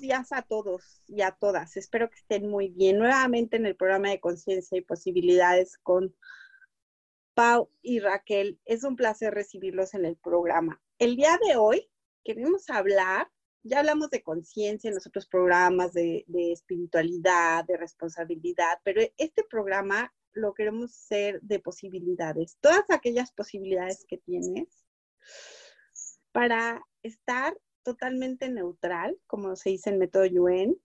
Días a todos y a todas. Espero que estén muy bien. Nuevamente en el programa de Conciencia y Posibilidades con Pau y Raquel. Es un placer recibirlos en el programa. El día de hoy queremos hablar, ya hablamos de conciencia en los otros programas, de, de espiritualidad, de responsabilidad, pero este programa lo queremos hacer de posibilidades. Todas aquellas posibilidades que tienes para estar totalmente neutral, como se dice en método Yuen,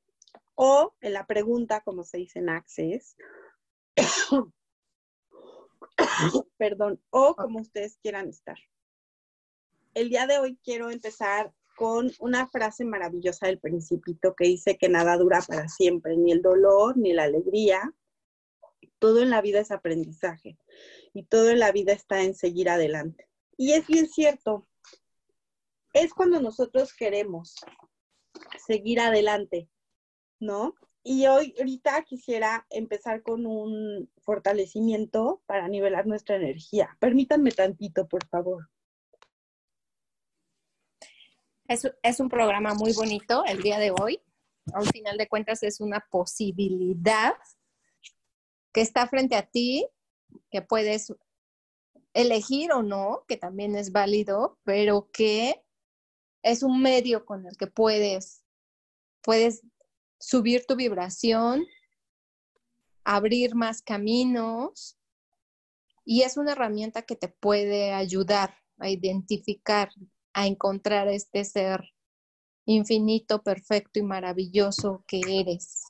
o en la pregunta, como se dice en Access, perdón, o como ustedes quieran estar. El día de hoy quiero empezar con una frase maravillosa del principito que dice que nada dura para siempre, ni el dolor, ni la alegría. Todo en la vida es aprendizaje y todo en la vida está en seguir adelante. Y es bien cierto, es cuando nosotros queremos seguir adelante, ¿no? Y hoy, ahorita quisiera empezar con un fortalecimiento para nivelar nuestra energía. Permítanme tantito, por favor. Es, es un programa muy bonito el día de hoy. Al final de cuentas es una posibilidad que está frente a ti, que puedes elegir o no, que también es válido, pero que es un medio con el que puedes, puedes subir tu vibración, abrir más caminos y es una herramienta que te puede ayudar a identificar, a encontrar este ser infinito, perfecto y maravilloso que eres,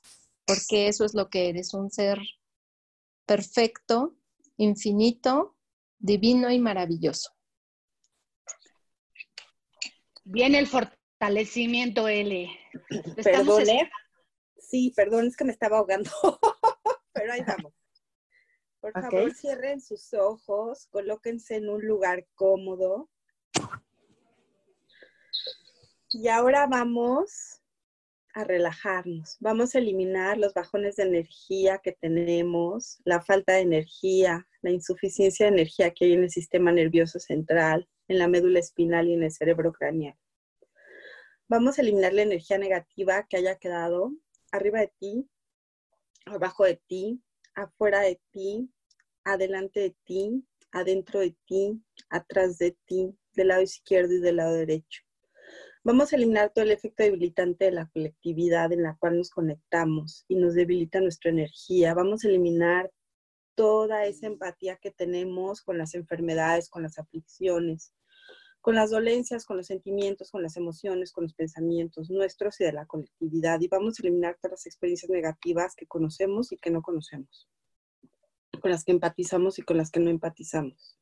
porque eso es lo que eres, un ser perfecto, infinito, divino y maravilloso. Viene el fortalecimiento L. Perdón, ¿eh? Sí, perdón, es que me estaba ahogando. Pero ahí vamos. Por favor, cierren sus ojos, colóquense en un lugar cómodo. Y ahora vamos a relajarnos. Vamos a eliminar los bajones de energía que tenemos, la falta de energía, la insuficiencia de energía que hay en el sistema nervioso central, en la médula espinal y en el cerebro craneal. Vamos a eliminar la energía negativa que haya quedado arriba de ti, abajo de ti, afuera de ti, adelante de ti, adentro de ti, atrás de ti, del lado izquierdo y del lado derecho. Vamos a eliminar todo el efecto debilitante de la colectividad en la cual nos conectamos y nos debilita nuestra energía. Vamos a eliminar toda esa empatía que tenemos con las enfermedades, con las aflicciones, con las dolencias, con los sentimientos, con las emociones, con los pensamientos nuestros y de la colectividad. Y vamos a eliminar todas las experiencias negativas que conocemos y que no conocemos, con las que empatizamos y con las que no empatizamos.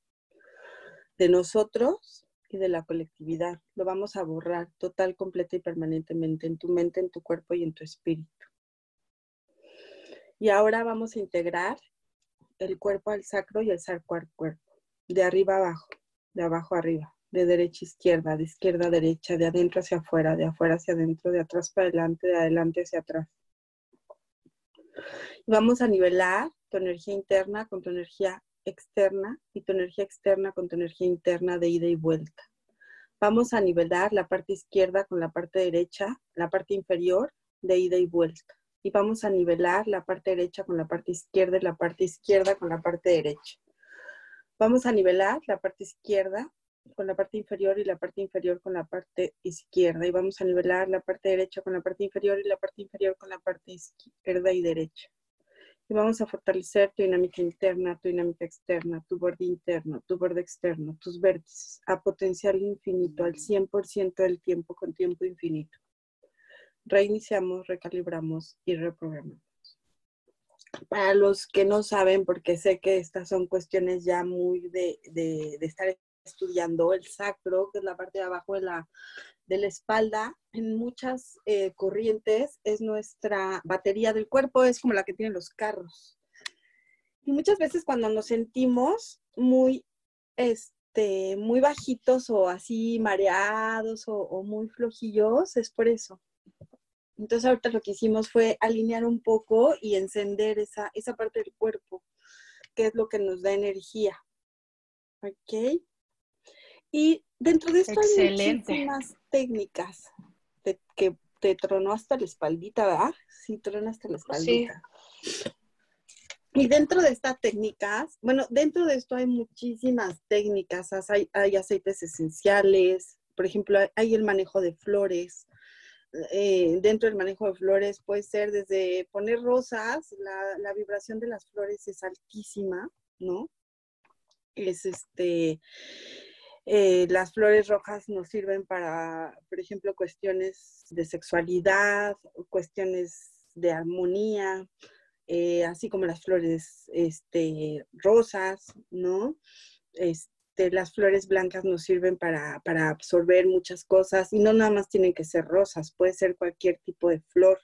De nosotros y de la colectividad. Lo vamos a borrar total, completa y permanentemente en tu mente, en tu cuerpo y en tu espíritu. Y ahora vamos a integrar el cuerpo al sacro y el sacro al cuerpo, de arriba abajo, de abajo arriba, de derecha a izquierda, de izquierda a derecha, de adentro hacia afuera, de afuera hacia adentro, de atrás para adelante, de adelante hacia atrás. vamos a nivelar tu energía interna con tu energía externa y tu energía externa con tu energía interna de ida y vuelta. Vamos a nivelar la parte izquierda con la parte derecha, la parte inferior de ida y vuelta y vamos a nivelar la parte derecha con la parte izquierda y la parte izquierda con la parte derecha. Vamos a nivelar la parte izquierda con la parte inferior y la parte inferior con la parte izquierda y vamos a nivelar la parte derecha con la parte inferior y la parte inferior con la parte izquierda y derecha. Y vamos a fortalecer tu dinámica interna, tu dinámica externa, tu borde interno, tu borde externo, tus vértices, a potencial infinito, al 100% del tiempo con tiempo infinito. Reiniciamos, recalibramos y reprogramamos. Para los que no saben, porque sé que estas son cuestiones ya muy de, de, estar estudiando el sacro, que es la parte de abajo de la, de la espalda, en muchas eh, corrientes es nuestra batería del cuerpo, es como la que tienen los carros. Y muchas veces cuando nos sentimos muy, este, muy bajitos o así mareados o, o muy flojillos, es por eso. Entonces ahorita lo que hicimos fue alinear un poco y encender esa, esa parte del cuerpo, que es lo que nos da energía. ¿Ok? Y dentro de esto Excelente. hay muchísimas técnicas de- que te tronó hasta la espaldita, ¿verdad? Sí, tronó hasta la espaldita. Y dentro de estas técnicas, bueno, dentro de esto hay muchísimas técnicas, hay, hay aceites esenciales, por ejemplo, hay el manejo de flores. Eh, dentro del manejo de flores puede ser desde poner rosas, la, la vibración de las flores es altísima, ¿no? Es este, eh, las flores rojas nos sirven para, por ejemplo, cuestiones de sexualidad, cuestiones de armonía, eh, así como las flores este, rosas, ¿no? Este, las flores blancas nos sirven para, para absorber muchas cosas y no nada más tienen que ser rosas, puede ser cualquier tipo de flor.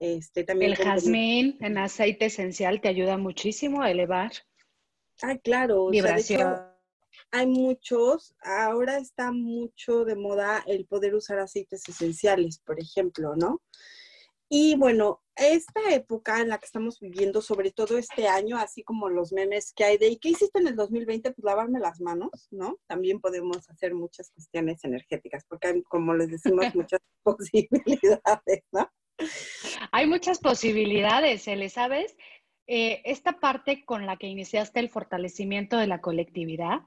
Este, también El jazmín en aceite esencial te ayuda muchísimo a elevar Ah, claro. o sea, de hecho, vibración. hay muchos, ahora está mucho de moda el poder usar aceites esenciales, por ejemplo, ¿no? Y bueno, esta época en la que estamos viviendo, sobre todo este año, así como los memes que hay de, ¿y qué hiciste en el 2020? Pues lavarme las manos, ¿no? También podemos hacer muchas cuestiones energéticas, porque hay, como les decimos, muchas posibilidades, ¿no? Hay muchas posibilidades, Ele, ¿sabes? Eh, esta parte con la que iniciaste el fortalecimiento de la colectividad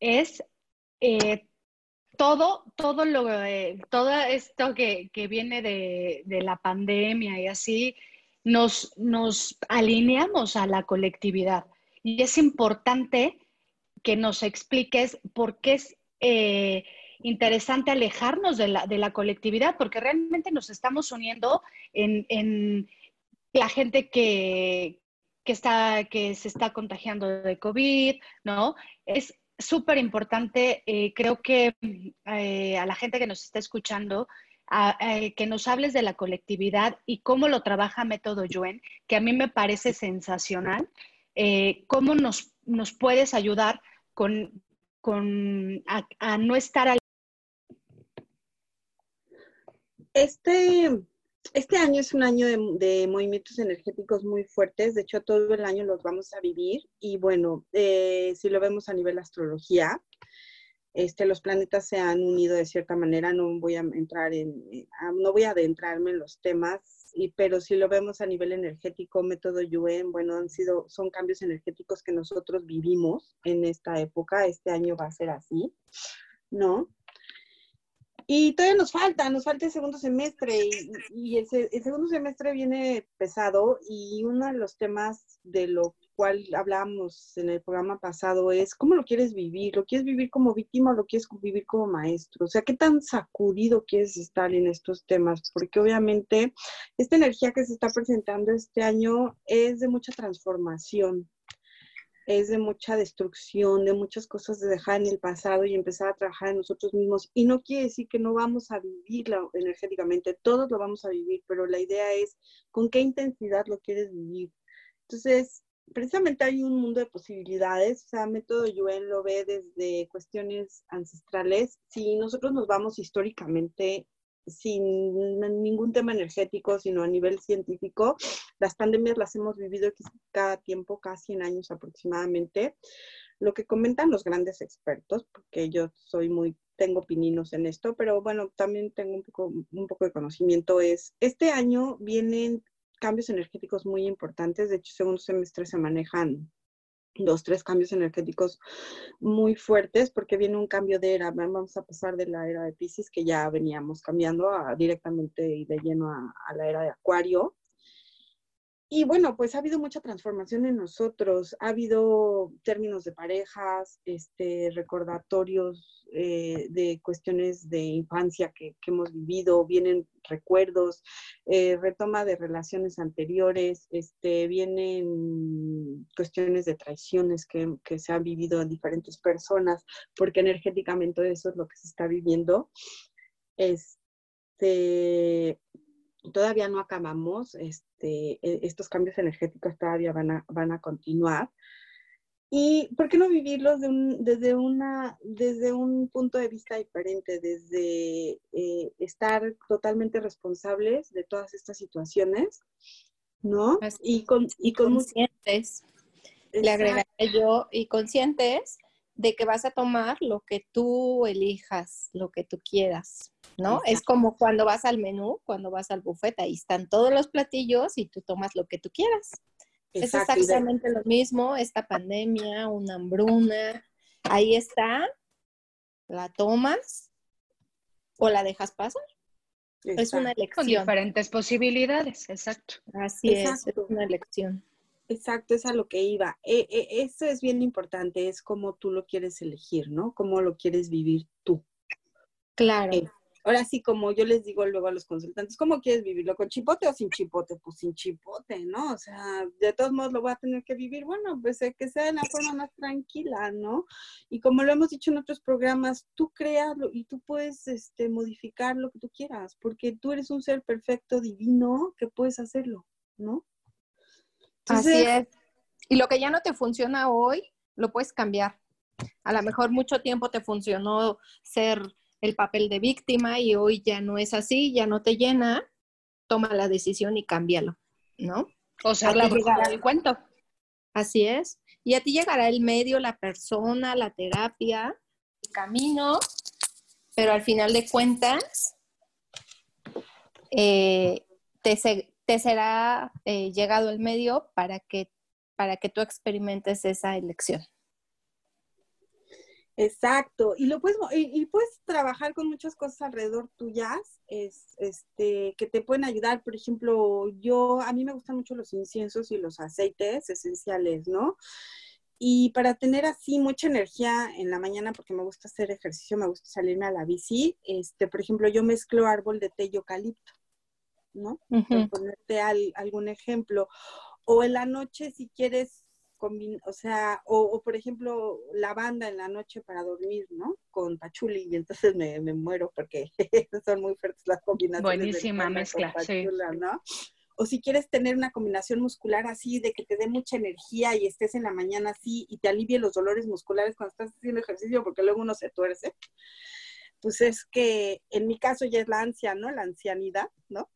es eh, todo, todo lo, eh, todo esto que, que viene de, de la pandemia y así, nos, nos alineamos a la colectividad. Y es importante que nos expliques por qué es eh, interesante alejarnos de la, de la colectividad, porque realmente nos estamos uniendo en, en la gente que, que, está, que se está contagiando de COVID, ¿no? Es súper importante, eh, creo que eh, a la gente que nos está escuchando, a, que nos hables de la colectividad y cómo lo trabaja Método Yuen, que a mí me parece sensacional. Eh, ¿Cómo nos, nos, puedes ayudar con, con a, a no estar al... Este, este año es un año de, movimientos energéticos muy fuertes, de hecho todo el año los vamos a vivir y bueno, eh, si lo vemos a nivel astrología, este, los planetas se han unido de cierta manera, no voy a entrar en, no voy a adentrarme en los temas, pero si lo vemos a nivel energético, método Yuen, bueno, han sido, son cambios energéticos que nosotros vivimos en esta época, este año va a ser así, ¿no? Y todavía nos falta, nos falta el segundo semestre y, el, el, segundo semestre viene pesado y uno de los temas de lo cual hablábamos en el programa pasado es cómo lo quieres vivir, lo quieres vivir como víctima o lo quieres vivir como maestro, o sea, qué tan sacudido quieres estar en estos temas, porque obviamente esta energía que se está presentando este año es de mucha transformación, es de mucha destrucción, de muchas cosas de dejar en el pasado y empezar a trabajar en nosotros mismos. Y no quiere decir que no vamos a vivirlo energéticamente, todos lo vamos a vivir, pero la idea es con qué intensidad lo quieres vivir. Entonces, precisamente hay un mundo de posibilidades, o sea, Método Yuen lo ve desde cuestiones ancestrales. Si nosotros nos vamos históricamente sin ningún tema energético, sino a nivel científico. Las pandemias las hemos vivido cada tiempo, cada 100 años aproximadamente. Lo que comentan los grandes expertos, porque yo soy muy, tengo pininos en esto, pero bueno, también tengo un poco, un poco de conocimiento, es, este año vienen cambios energéticos muy importantes, de hecho, segundo semestre se manejan dos, tres cambios energéticos muy fuertes porque viene un cambio de era. Vamos a pasar de la era de Pisces, que ya veníamos cambiando a, directamente y de lleno a, a, la era de Acuario. Y bueno, pues ha habido mucha transformación en nosotros, ha habido términos de parejas, este, recordatorios eh, de cuestiones de infancia que, hemos vivido, vienen recuerdos, eh, retoma de relaciones anteriores, este, vienen cuestiones de traiciones que, que se han vivido en diferentes personas, porque energéticamente eso es lo que se está viviendo. Este, todavía no acabamos, este, e, estos cambios energéticos todavía van a, van a continuar. ¿Y por qué no vivirlos desde, una, desde un punto de vista diferente, desde eh, estar totalmente responsables de todas estas situaciones, ¿no? y con, y con conscientes, le agregaré yo, y conscientes de que vas a tomar lo que tú elijas, lo que tú quieras, ¿no? Es como cuando vas al menú, cuando vas al buffet, ahí están todos los platillos y tú tomas lo que tú quieras. Es exactamente lo mismo, esta pandemia, una hambruna, ahí está, la tomas o la dejas pasar. Es una elección. Con diferentes posibilidades, exacto. Así es, es una elección. Exacto, es a lo que iba. E, e, eso es bien importante, es cómo tú lo quieres elegir, ¿no? Cómo lo quieres vivir tú. Claro. Eh, ahora sí, como yo les digo luego a los consultantes, ¿cómo quieres vivirlo? ¿Con chipote o sin chipote? Pues sin chipote, ¿no? O sea, de todos modos lo voy a tener que vivir, bueno, pues eh, que sea de la forma más tranquila, ¿no? Y como lo hemos dicho en otros programas, tú créalo y tú puedes este, modificar lo que tú quieras, porque tú eres un ser perfecto, divino, que puedes hacerlo, ¿no? Así es. Y lo que ya no te funciona hoy, lo puedes cambiar. A lo mejor mucho tiempo te funcionó ser el papel de víctima y hoy ya no es así, ya no te llena, toma la decisión y cámbialo, ¿no? O sea, la del cuento. Así es. Y a ti llegará el medio, la persona, la terapia, el camino, pero al final de cuentas, eh, te, te será eh, llegado el medio para que, para que tú experimentes esa elección. Exacto, y lo puedes, y, puedes trabajar con muchas cosas alrededor tuyas, es, este, que te pueden ayudar. Por ejemplo, yo, a mí me gustan mucho los inciensos y los aceites esenciales, ¿no? Y para tener así mucha energía en la mañana, porque me gusta hacer ejercicio, me gusta salirme a la bici, este, por ejemplo, yo mezclo árbol de té y eucalipto. ¿no? ponerte algún ejemplo. O en la noche, si quieres, o sea, o, por ejemplo, lavanda en la noche para dormir, ¿no? Con pachuli, y entonces me, muero porque son muy fuertes las combinaciones. Buenísima mezcla, sí. ¿no? O si quieres tener una combinación muscular así, de que te dé mucha energía y estés en la mañana así y te alivie los dolores musculares cuando estás haciendo ejercicio, porque luego uno se tuerce pues es que en mi caso ya es la ansia, ¿no? La ancianidad, ¿no?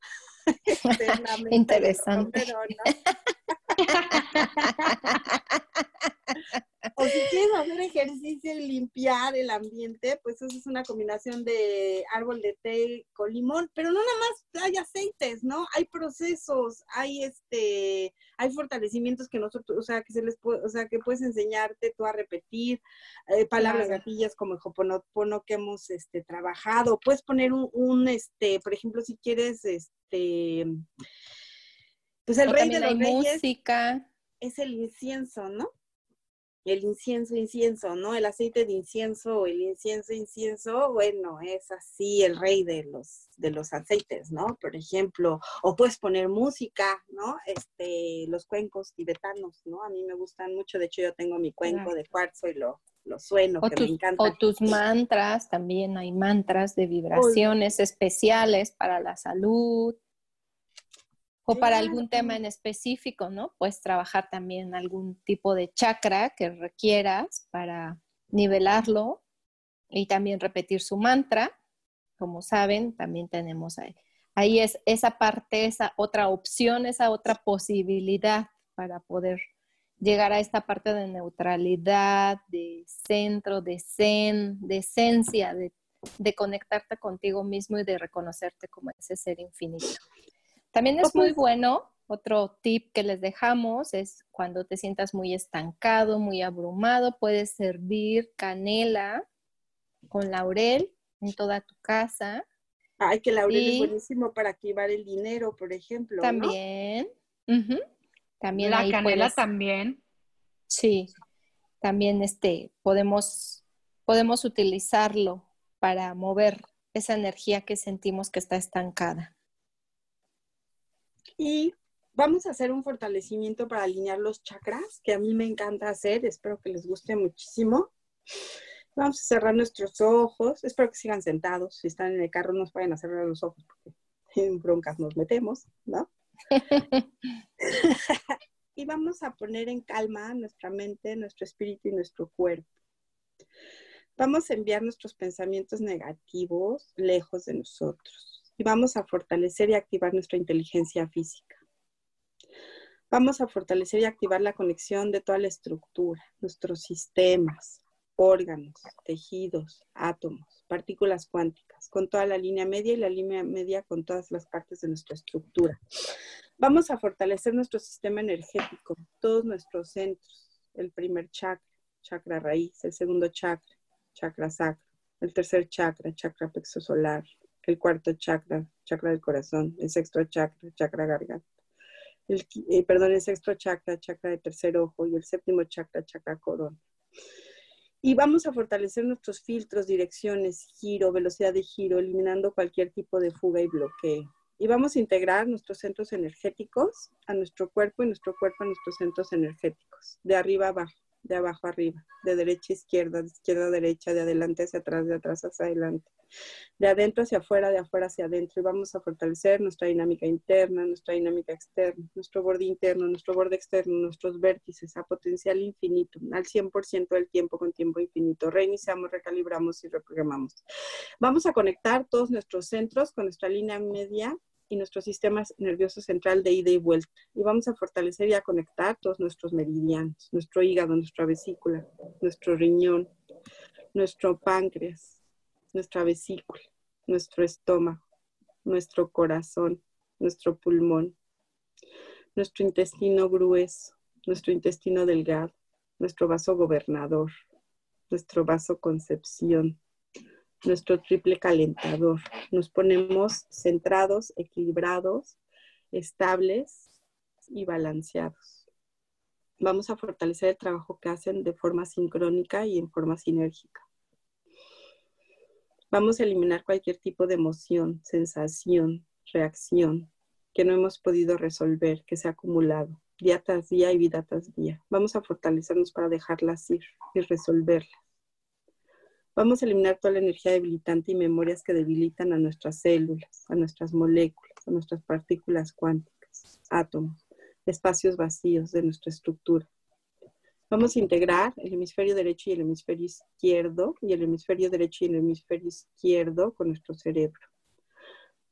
Interesante. o si quieres hacer ejercicio y limpiar el ambiente, pues eso es una combinación de árbol de té con limón, pero no nada más hay aceites, ¿no? Hay procesos, hay este, hay fortalecimientos que nosotros, o sea, que se les puede, o sea, que puedes enseñarte tú a repetir, eh, palabras gatillas como el hoponopono que hemos este, trabajado, puedes poner un, un, este, por ejemplo, si quieres, este, pues el rey de los reyes música. es el incienso, ¿no? El incienso, incienso, ¿no? El aceite de incienso, el incienso, incienso, bueno, es así el rey de los, de los aceites, ¿no? Por ejemplo, o puedes poner música, ¿no? Este, los cuencos tibetanos, ¿no? A mí me gustan mucho, de hecho yo tengo mi cuenco de cuarzo y lo, lo sueno, que me encanta. O tus mantras, también hay mantras de vibraciones especiales para la salud. O para algún tema en específico, ¿no? Puedes trabajar también algún tipo de chakra que requieras para nivelarlo y también repetir su mantra. Como saben, también tenemos ahí. Ahí es esa parte, esa otra opción, esa otra posibilidad para poder llegar a esta parte de neutralidad, de centro, de zen, de esencia, de, de conectarte contigo mismo y de reconocerte como ese ser infinito. También es muy bueno, otro tip que les dejamos es cuando te sientas muy estancado, muy abrumado, puedes servir canela con laurel en toda tu casa. Ay, que laurel es buenísimo para activar el dinero, por ejemplo. También. También la ahí canela puedes- también. Sí, también este, podemos, podemos utilizarlo para mover esa energía que sentimos que está estancada. Y vamos a hacer un fortalecimiento para alinear los chakras, que a mí me encanta hacer. Espero que les guste muchísimo. Vamos a cerrar nuestros ojos. Espero que sigan sentados. Si están en el carro, no nos vayan a cerrar los ojos porque en broncas nos metemos, ¿no? y vamos a poner en calma nuestra mente, nuestro espíritu y nuestro cuerpo. Vamos a enviar nuestros pensamientos negativos lejos de nosotros vamos a fortalecer y activar nuestra inteligencia física. Vamos a fortalecer y activar la conexión de toda la estructura, nuestros sistemas, órganos, tejidos, átomos, partículas cuánticas, con toda la línea media y la línea media con todas las partes de nuestra estructura. Vamos a fortalecer nuestro sistema energético, todos nuestros centros, el primer chakra, chakra raíz, el segundo chakra, chakra sacro, el tercer chakra, chakra plexo solar, el cuarto chakra, chakra del corazón, el sexto chakra, chakra garganta, el, eh, perdón, el sexto chakra, chakra de tercer ojo y el séptimo chakra, chakra corona. Y vamos a fortalecer nuestros filtros, direcciones, giro, velocidad de giro, eliminando cualquier tipo de fuga y bloqueo. Y vamos a integrar nuestros centros energéticos a nuestro cuerpo y nuestro cuerpo a nuestros centros energéticos, de arriba abajo, de abajo arriba, de derecha a izquierda, de izquierda a derecha, de adelante hacia atrás, de atrás hacia adelante, de adentro hacia afuera, de afuera hacia adentro. Y vamos a fortalecer nuestra dinámica interna, nuestra dinámica externa, nuestro borde interno, nuestro borde externo, nuestros vértices a potencial infinito, al 100% del tiempo con tiempo infinito. Reiniciamos, recalibramos y reprogramamos. Vamos a conectar todos nuestros centros con nuestra línea media y nuestro sistema nervioso central de ida y vuelta. Y vamos a fortalecer y a conectar todos nuestros meridianos, nuestro hígado, nuestra vesícula, nuestro riñón, nuestro páncreas, nuestra vesícula, nuestro estómago, nuestro corazón, nuestro pulmón, nuestro intestino grueso, nuestro intestino delgado, nuestro vaso gobernador, nuestro vaso concepción, nuestro triple calentador. Nos ponemos centrados, equilibrados, estables y balanceados. Vamos a fortalecer el trabajo que hacen de forma sincrónica y en forma sinérgica. Vamos a eliminar cualquier tipo de emoción, sensación, reacción que no hemos podido resolver, que se ha acumulado día tras día y vida tras día. Vamos a fortalecernos para dejarlas ir y resolverlas. Vamos a eliminar toda la energía debilitante y memorias que debilitan a nuestras células, a nuestras moléculas, a nuestras partículas cuánticas, átomos, espacios vacíos de nuestra estructura. Vamos a integrar el hemisferio derecho y el hemisferio izquierdo y el hemisferio derecho y el hemisferio izquierdo con nuestro cerebro.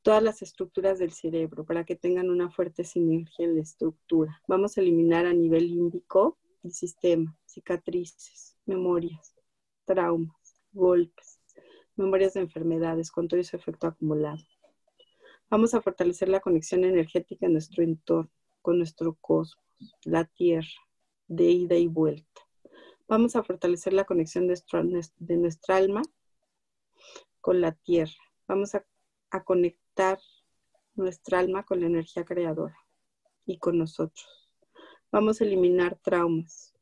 Todas las estructuras del cerebro para que tengan una fuerte sinergia en la estructura. Vamos a eliminar a nivel límbico el sistema, cicatrices, memorias, traumas golpes, memorias de enfermedades con todo ese efecto acumulado. Vamos a fortalecer la conexión energética en nuestro entorno, con nuestro cosmos, la Tierra, de ida y vuelta. Vamos a fortalecer la conexión de nuestra, de nuestra alma con la Tierra. Vamos a, a conectar nuestra alma con la energía creadora y con nosotros. Vamos a eliminar traumas,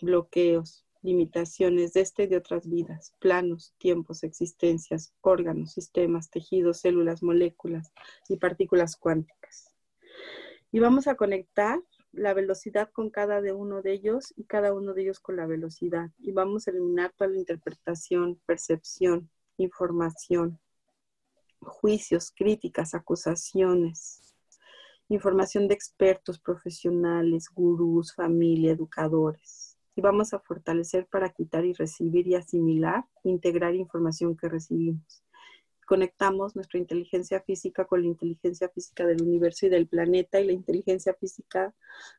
bloqueos, limitaciones de este y de otras vidas, planos, tiempos, existencias, órganos, sistemas, tejidos, células, moléculas y partículas cuánticas. Y vamos a conectar la velocidad con cada de uno de ellos y cada uno de ellos con la velocidad. Y vamos a eliminar toda la interpretación, percepción, información, juicios, críticas, acusaciones, información de expertos, profesionales, gurús, familia, educadores y vamos a fortalecer para quitar y recibir y asimilar, integrar información que recibimos. Conectamos nuestra inteligencia física con la inteligencia física del universo y del planeta y la inteligencia física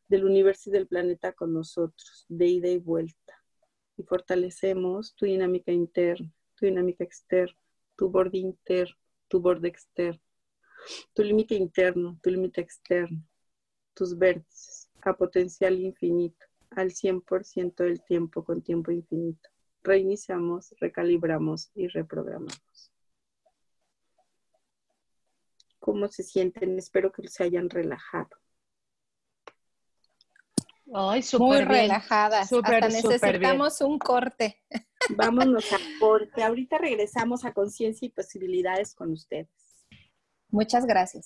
del universo y del planeta con nosotros, de ida y vuelta. Y fortalecemos tu dinámica interna, tu dinámica externa, tu borde interno, tu borde externo, tu límite interno, tu límite externo, tus vértices a potencial infinito al 100% del tiempo con tiempo infinito. Reiniciamos, recalibramos y reprogramamos. ¿Cómo se sienten? Espero que se hayan relajado. Ay, Muy súper bien. relajadas. Hasta bien. necesitamos un corte. Vámonos a corte. Ahorita regresamos a conciencia y posibilidades con ustedes. Muchas gracias.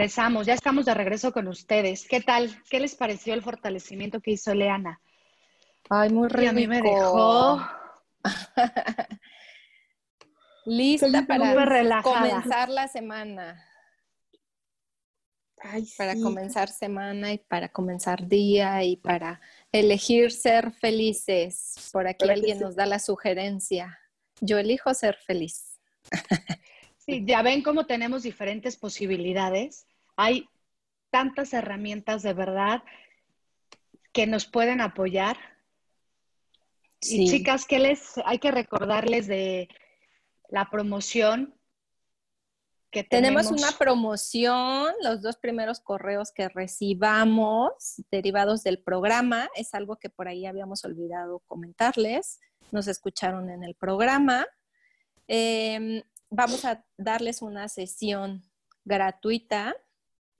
Regresamos, ya estamos de regreso con ustedes. ¿Qué tal? ¿Qué les pareció el fortalecimiento que hizo Leana? Ay, muy Y rico. a mí me dejó Lista para comenzar la semana. Ay, Para sí. comenzar semana y para comenzar día y para elegir ser felices. Por aquí alguien nos da la sugerencia. Yo elijo ser feliz. Sí, ya ven cómo tenemos diferentes posibilidades. Hay tantas herramientas de verdad que nos pueden apoyar. Y chicas, ¿qué les hay que recordarles de la promoción que tenemos? Tenemos una promoción, los dos primeros correos que recibamos derivados del programa, es algo que por ahí habíamos olvidado comentarles, nos escucharon en el programa. Eh, vamos a darles una sesión gratuita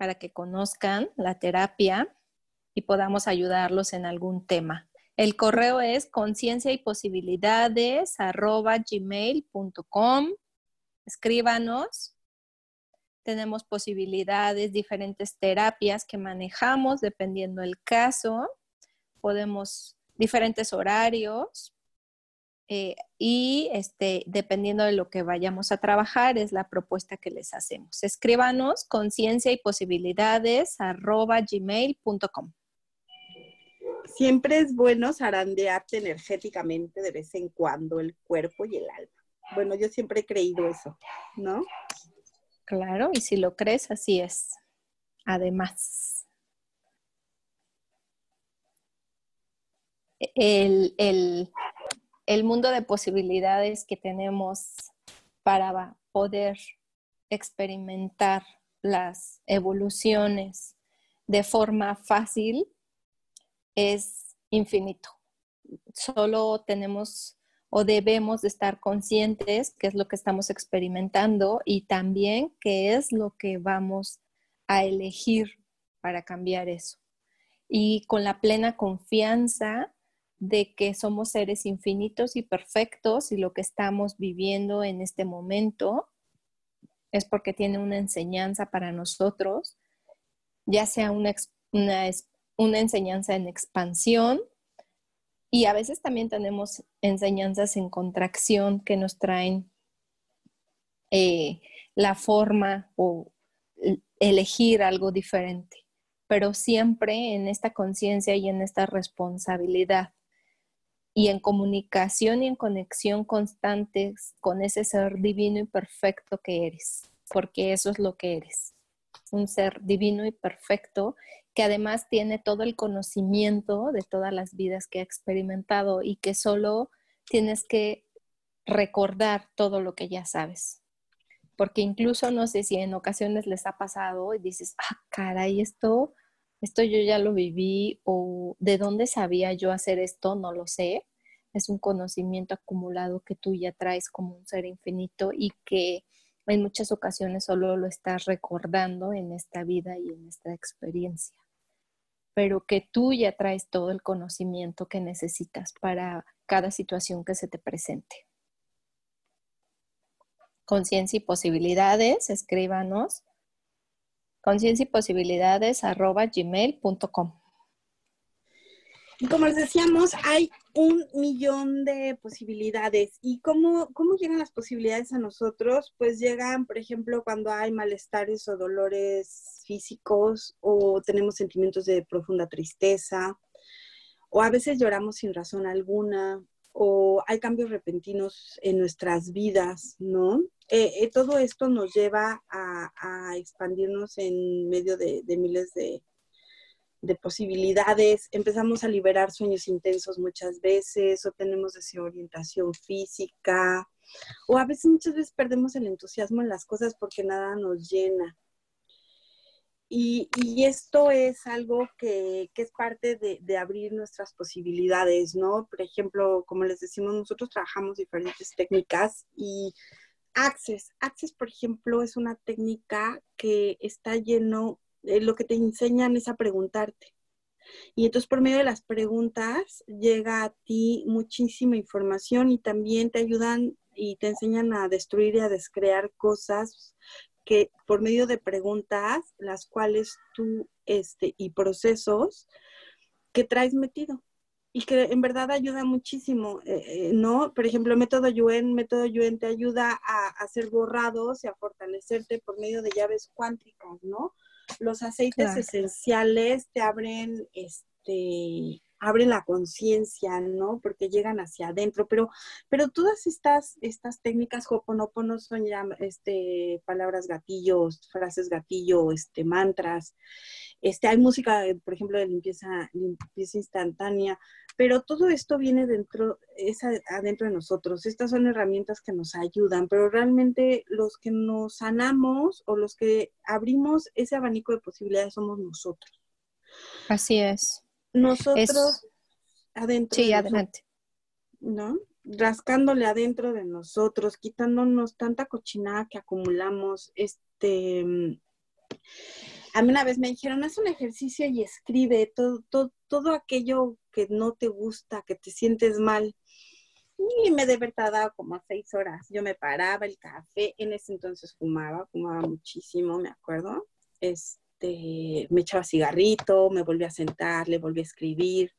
para que conozcan la terapia y podamos ayudarlos en algún tema. El correo es conciencia y posibilidades gmail.com. Escríbanos. Tenemos posibilidades, diferentes terapias que manejamos dependiendo del caso. Podemos, diferentes horarios. Eh, y este, dependiendo de lo que vayamos a trabajar, es la propuesta que les hacemos. Escríbanos conciencia y posibilidades arroba gmail.com. Siempre es bueno zarandearte energéticamente de vez en cuando el cuerpo y el alma. Bueno, yo siempre he creído eso, ¿no? Claro, y si lo crees, así es. Además, el, el- el mundo de posibilidades que tenemos para poder experimentar las evoluciones de forma fácil es infinito. Solo tenemos o debemos de estar conscientes qué es lo que estamos experimentando y también qué es lo que vamos a elegir para cambiar eso. Y con la plena confianza de que somos seres infinitos y perfectos y lo que estamos viviendo en este momento es porque tiene una enseñanza para nosotros, ya sea una, una, enseñanza en expansión y a veces también tenemos enseñanzas en contracción que nos traen eh, la forma o elegir algo diferente, pero siempre en esta conciencia y en esta responsabilidad y en comunicación y en conexión constantes con ese ser divino y perfecto que eres, porque eso es lo que eres, un ser divino y perfecto que además tiene todo el conocimiento de todas las vidas que ha experimentado y que solo tienes que recordar todo lo que ya sabes. Porque incluso no sé si en ocasiones les ha pasado y dices, ah, caray, esto esto yo ya lo viví o de dónde sabía yo hacer esto, no lo sé. Es un conocimiento acumulado que tú ya traes como un ser infinito y que en muchas ocasiones solo lo estás recordando en esta vida y en esta experiencia. Pero que tú ya traes todo el conocimiento que necesitas para cada situación que se te presente. Conciencia y posibilidades, escríbanos conciencia y posibilidades arroba gmail.com. Como les decíamos, hay un millón de posibilidades. ¿Y cómo, cómo llegan las posibilidades a nosotros? Pues llegan, por ejemplo, cuando hay malestares o dolores físicos o tenemos sentimientos de profunda tristeza o a veces lloramos sin razón alguna o hay cambios repentinos en nuestras vidas, ¿no? Eh, eh, todo esto nos lleva a, expandirnos en medio de, miles de, posibilidades. Empezamos a liberar sueños intensos muchas veces, o tenemos desorientación física, o a veces muchas veces perdemos el entusiasmo en las cosas porque nada nos llena. Y, esto es algo que, es parte de, de, abrir nuestras posibilidades, ¿no? Por ejemplo, como les decimos, nosotros trabajamos diferentes técnicas y Access. Access, por ejemplo, es una técnica que está lleno, eh, lo que te enseñan es a preguntarte. Y entonces por medio de las preguntas llega a ti muchísima información y también te ayudan y te enseñan a destruir y a descrear cosas que por medio de preguntas, las cuales tú, este, y procesos que traes metido y que en verdad ayuda muchísimo, eh, eh, ¿no? Por ejemplo, método Yuen, método Yuen te ayuda a, hacer borrados y a fortalecerte por medio de llaves cuánticas, ¿no? Los aceites esenciales te abren, este, abren la conciencia, ¿no? Porque llegan hacia adentro, pero, pero todas estas, estas técnicas Hoponopono son ya, este, palabras gatillos, frases gatillo, este, mantras, este, hay música, por ejemplo, de limpieza, limpieza instantánea, pero todo esto viene dentro, es adentro de nosotros. Estas son herramientas que nos ayudan, pero realmente los que nos sanamos o los que abrimos ese abanico de posibilidades somos nosotros. Así es. Nosotros adentro. Sí, adelante. ¿No? Rascándole adentro de nosotros, quitándonos tanta cochinada que acumulamos, este a mí una vez me dijeron, haz un ejercicio y escribe todo, todo, todo aquello que no te gusta, que te sientes mal. Y me de verdad como seis horas. Yo me paraba el café, en ese entonces fumaba, fumaba muchísimo, me acuerdo. Este, me echaba cigarrito, me volví a sentar, le volví a escribir,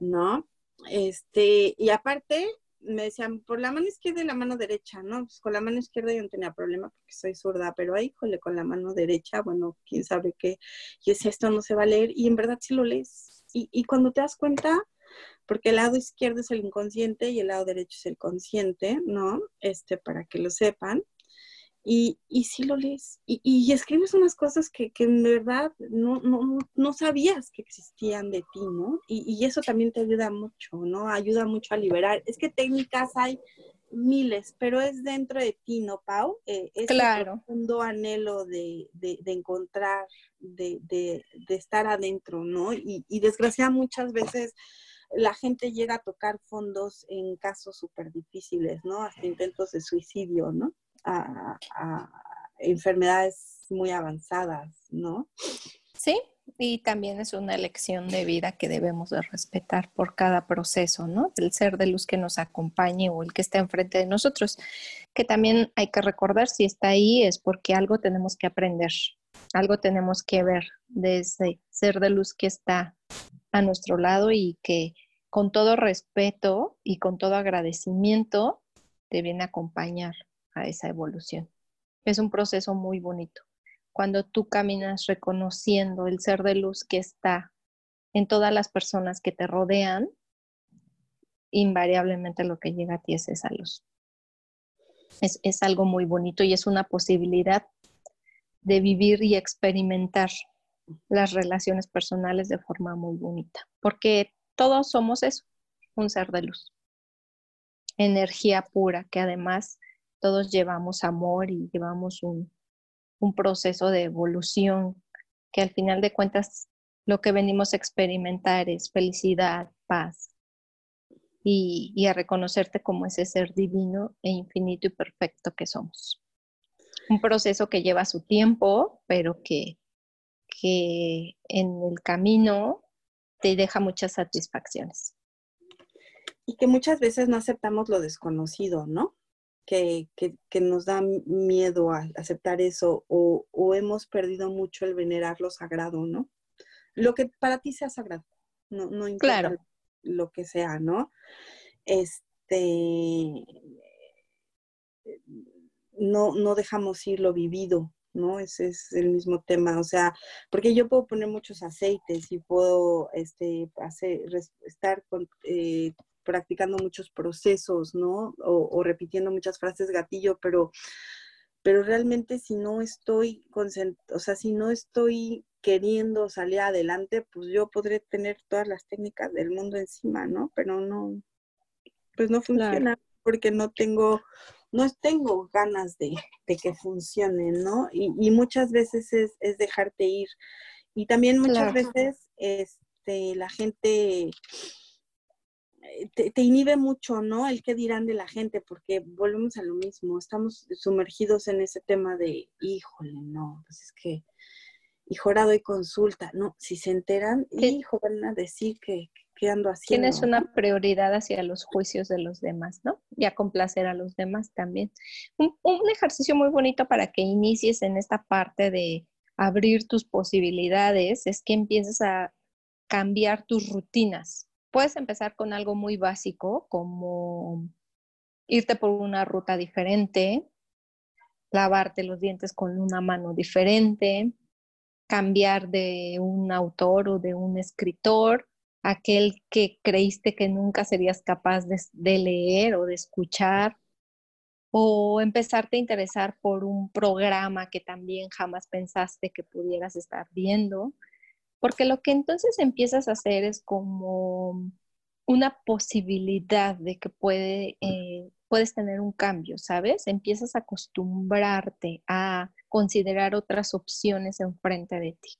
¿no? Este, y aparte, me decían, por la mano izquierda y la mano derecha, ¿no? Pues con la mano izquierda yo no tenía problema porque soy zurda, pero ahí, con la mano derecha, bueno, quién sabe qué. Yo decía, esto no se va a leer y en verdad sí lo lees. Y, y cuando te das cuenta, porque el lado izquierdo es el inconsciente y el lado derecho es el consciente, ¿no? Este, para que lo sepan y, y sí lo lees y, y escribes unas cosas que, que en verdad no, no, no, sabías que existían de ti, ¿no? Y, y, eso también te ayuda mucho, ¿no? Ayuda mucho a liberar. Es que técnicas hay miles, pero es dentro de ti, ¿no, Pau? Eh, es claro. un anhelo de, de, de encontrar, de, de, estar adentro, ¿no? Y, y desgraciadamente muchas veces la gente llega a tocar fondos en casos súper difíciles, ¿no? Hasta intentos de suicidio, ¿no? A, enfermedades muy avanzadas, ¿no? Sí, Y también es una elección de vida que debemos de respetar por cada proceso, ¿no? El ser de luz que nos acompañe o el que está enfrente de nosotros, que también hay que recordar si está ahí es porque algo tenemos que aprender, algo tenemos que ver desde ser de luz que está a nuestro lado y que con todo respeto y con todo agradecimiento te viene a acompañar a esa evolución. Es un proceso muy bonito cuando tú caminas reconociendo el ser de luz que está en todas las personas que te rodean, invariablemente lo que llega a ti es esa luz. Es, algo muy bonito y es una posibilidad de vivir y experimentar las relaciones personales de forma muy bonita, porque todos somos eso, un ser de luz, energía pura, que además todos llevamos amor y llevamos un, un proceso de evolución que al final de cuentas lo que venimos a experimentar es felicidad, paz y, a reconocerte como ese ser divino e infinito y perfecto que somos. Un proceso que lleva su tiempo, pero que, que en el camino te deja muchas satisfacciones. Y que muchas veces no aceptamos lo desconocido, ¿no? Que, nos da miedo a aceptar eso o, hemos perdido mucho el venerar lo sagrado, ¿no? Lo que para ti sea sagrado, no, no importa lo que sea, ¿no? Este, no, no dejamos ir lo vivido, ¿no? Ese es el mismo tema, o sea, porque yo puedo poner muchos aceites y puedo este, hacer, estar con, eh, practicando muchos procesos, ¿no? O, repitiendo muchas frases gatillo, pero, pero realmente si no estoy, o sea, si no estoy queriendo salir adelante, pues yo podré tener todas las técnicas del mundo encima, ¿no? Pero no, pues no funciona porque no tengo, no tengo ganas de, que funcione, ¿no? Y, muchas veces es, es, dejarte ir. Y también muchas veces este, la gente eh, te, inhibe mucho, ¿no? El qué dirán de la gente, porque volvemos a lo mismo, estamos sumergidos en ese tema de, híjole, no, pues es que, hijo, ahora doy consulta, no, si se enteran, hijo, van a decir que, que ando haciendo. Tienes una prioridad hacia los juicios de los demás, ¿no? Y a complacer a los demás también. Un, un ejercicio muy bonito para que inicies en esta parte de abrir tus posibilidades es que empieces a cambiar tus rutinas Puedes empezar con algo muy básico, como irte por una ruta diferente, lavarte los dientes con una mano diferente, cambiar de un autor o de un escritor, aquel que creíste que nunca serías capaz de, leer o de escuchar, o empezarte a interesar por un programa que también jamás pensaste que pudieras estar viendo. Porque lo que entonces empiezas a hacer es como una posibilidad de que puede, eh, puedes tener un cambio, ¿sabes? Empiezas a acostumbrarte a considerar otras opciones enfrente de ti.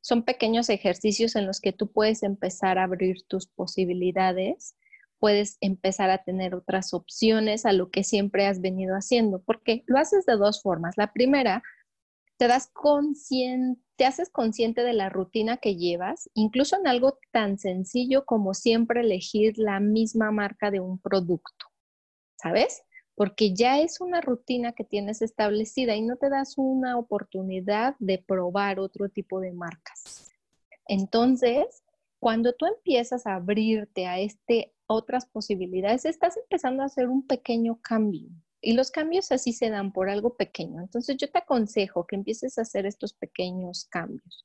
Son pequeños ejercicios en los que tú puedes empezar a abrir tus posibilidades, puedes empezar a tener otras opciones a lo que siempre has venido haciendo, porque lo haces de dos formas. La primera te das consciente, te haces consciente de la rutina que llevas, incluso en algo tan sencillo como siempre elegir la misma marca de un producto, ¿sabes? Porque ya es una rutina que tienes establecida y no te das una oportunidad de probar otro tipo de marcas. Entonces, cuando tú empiezas a abrirte a este otras posibilidades, estás empezando a hacer un pequeño cambio, y los cambios así se dan por algo pequeño. Entonces yo te aconsejo que empieces a hacer estos pequeños cambios.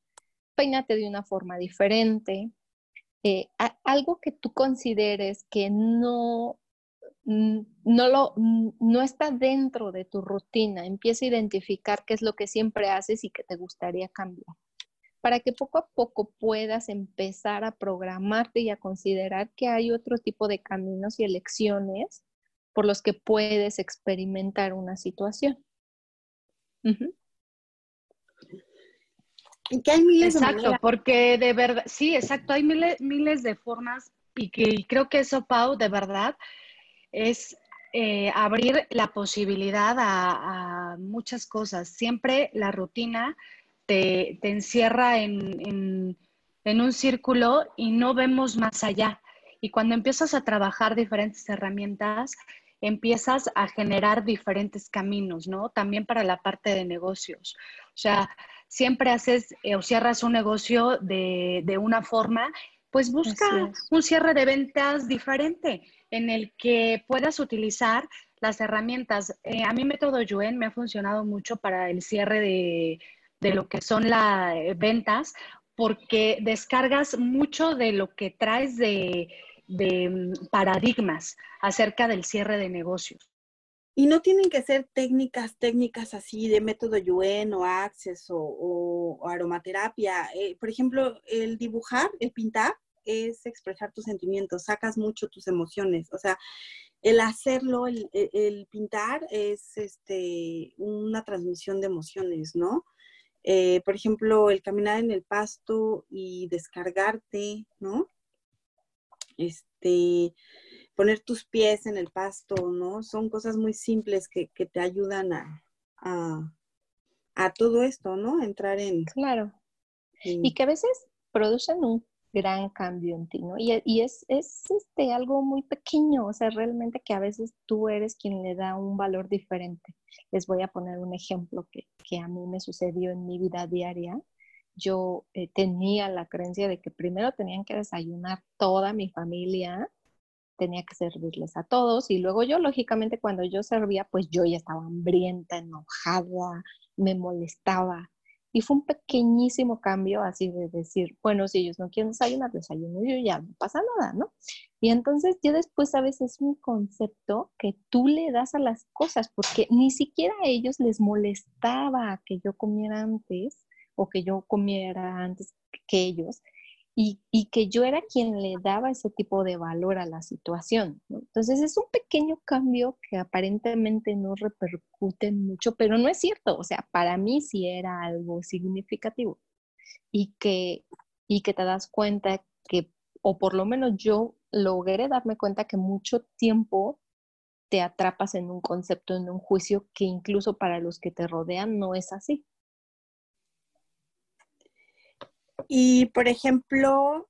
Peínate de una forma diferente. Eh, algo que tú consideres que no, mm, no, lo, mm, no está dentro de tu rutina. Empieza a identificar qué es lo que siempre haces y que te gustaría cambiar. Para que poco a poco puedas empezar a programarte y a considerar que hay otro tipo de caminos y elecciones por los que puedes experimentar una situación. Y que hay miles exacto, porque de verdad, sí, exacto, hay miles, miles de formas y que creo que eso, Pau, de verdad, es eh, abrir la posibilidad a, muchas cosas. Siempre la rutina te, encierra en, en un círculo y no vemos más allá. Y cuando empiezas a trabajar diferentes herramientas, empiezas a generar diferentes caminos, ¿no? También para la parte de negocios. O sea, siempre haces eh, o cierras un negocio de, de una forma, pues busca un cierre de ventas diferente en el que puedas utilizar las herramientas. Eh, a mi método Yuen me ha funcionado mucho para el cierre de, de lo que son las eh, ventas, porque descargas mucho de lo que traes de, de mm, paradigmas acerca del cierre de negocios. Y no tienen que ser técnicas, técnicas así de método Yuen o Access o, aromaterapia. Eh, por ejemplo, el dibujar, el pintar, es expresar tus sentimientos, sacas mucho tus emociones. O sea, el hacerlo, el, el pintar es este, una transmisión de emociones, ¿no? Eh, por ejemplo, el caminar en el pasto y descargarte, ¿no? Este, poner tus pies en el pasto, ¿no? Son cosas muy simples que, te ayudan a, a, todo esto, ¿no? Entrar en... Claro. Y que a veces producen un gran cambio en ti, ¿no? Y, y es, es este, algo muy pequeño, o sea, realmente que a veces tú eres quien le da un valor diferente. Les voy a poner un ejemplo que, que a mí me sucedió en mi vida diaria. Yo eh, tenía la creencia de que primero tenían que desayunar toda mi familia, tenía que servirles a todos y luego yo, lógicamente, cuando yo servía, pues yo ya estaba hambrienta, enojada, me molestaba. Y fue un pequeñísimo cambio así de decir, bueno, si ellos no quieren desayunar, desayuno yo ya, no pasa nada, ¿no? Y entonces ya después a veces es un concepto que tú le das a las cosas, porque ni siquiera a ellos les molestaba que yo comiera antes o que yo comiera antes que ellos y, que yo era quien le daba ese tipo de valor a la situación. Entonces es un pequeño cambio que aparentemente no repercute mucho, pero no es cierto. O sea, para mí sí era algo significativo y que, y que te das cuenta que, o por lo menos yo logré darme cuenta que mucho tiempo te atrapas en un concepto, en un juicio que incluso para los que te rodean no es así. Y, por ejemplo,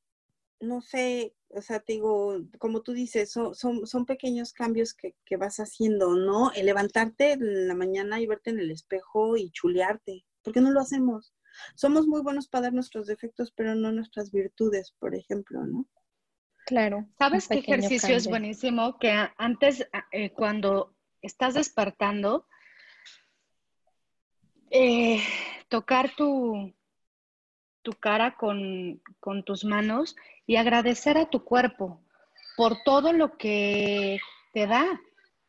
no sé, o sea, te digo, como tú dices, son, son, pequeños cambios que, vas haciendo, ¿no? El levantarte en la mañana y verte en el espejo y chulearte. ¿Por qué no lo hacemos? Somos muy buenos para dar nuestros defectos, pero no nuestras virtudes, por ejemplo, ¿no? Claro. ¿Sabes qué ejercicio es buenísimo? Que antes, eh, cuando estás despertando, eh, tocar tu, tu cara con, tus manos y agradecer a tu cuerpo por todo lo que te da,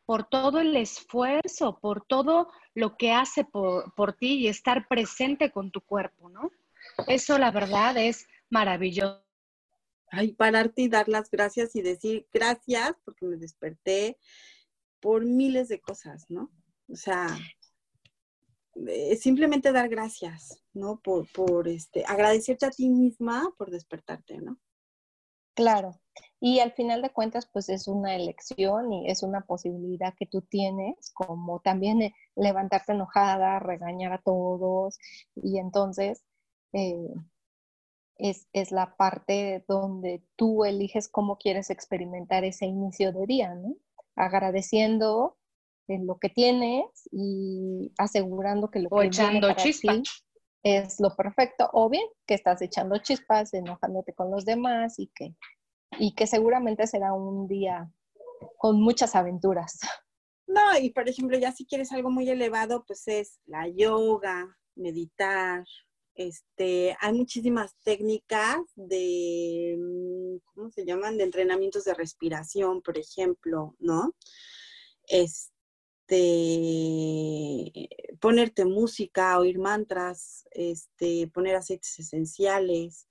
por todo el esfuerzo, por todo lo que hace por, por, ti y estar presente con tu cuerpo, ¿no? Eso la verdad es maravilloso. Ay, pararte y dar las gracias y decir gracias porque me desperté por miles de cosas, ¿no? O sea, eh, simplemente dar gracias, ¿no? Por, por este, agradecerte a ti misma por despertarte, ¿no? Claro. Y al final de cuentas, pues es una elección y es una posibilidad que tú tienes, como también eh, levantarte enojada, regañar a todos. Y entonces eh, es, es, la parte donde tú eliges cómo quieres experimentar ese inicio de día, ¿no? Agradeciendo en lo que tienes y asegurando que lo que echando para es lo perfecto, o bien que estás echando chispas, enojándote con los demás y que, y que seguramente será un día con muchas aventuras. No, y por ejemplo, ya si quieres algo muy elevado, pues es la yoga, meditar, este, hay muchísimas técnicas de, mm, ¿cómo se llaman? De entrenamientos de respiración, por ejemplo, ¿no? Este, este, ponerte música, oír mantras, este, poner aceites esenciales,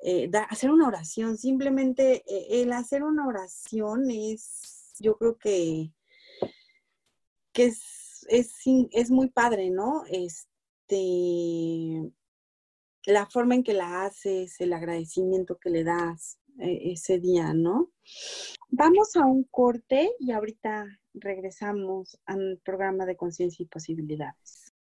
eh, hacer una oración. Simplemente eh, el hacer una oración es, yo creo que, que es, es, muy padre, ¿no? Este, la forma en que la haces, el agradecimiento que le das eh, ese día, ¿no? Vamos a un corte y ahorita regresamos al programa de Conciencia y Posibilidades.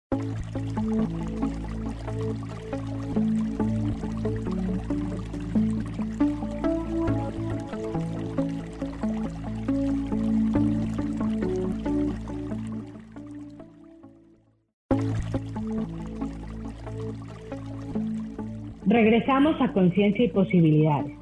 Regresamos a Conciencia y Posibilidades.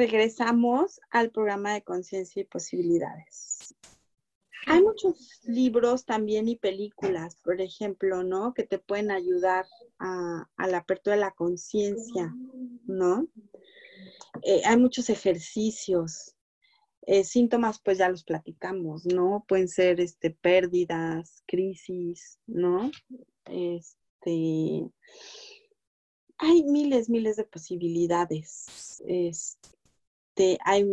Regresamos al programa de conciencia y posibilidades. Hay muchos libros también y películas, por ejemplo, ¿no? Que te pueden ayudar a, la apertura de la conciencia, ¿no? Eh, hay muchos ejercicios. Eh, síntomas, pues ya los platicamos, ¿no? Pueden ser este, pérdidas, crisis, ¿no? Este, hay miles, miles de posibilidades. Este, este, hay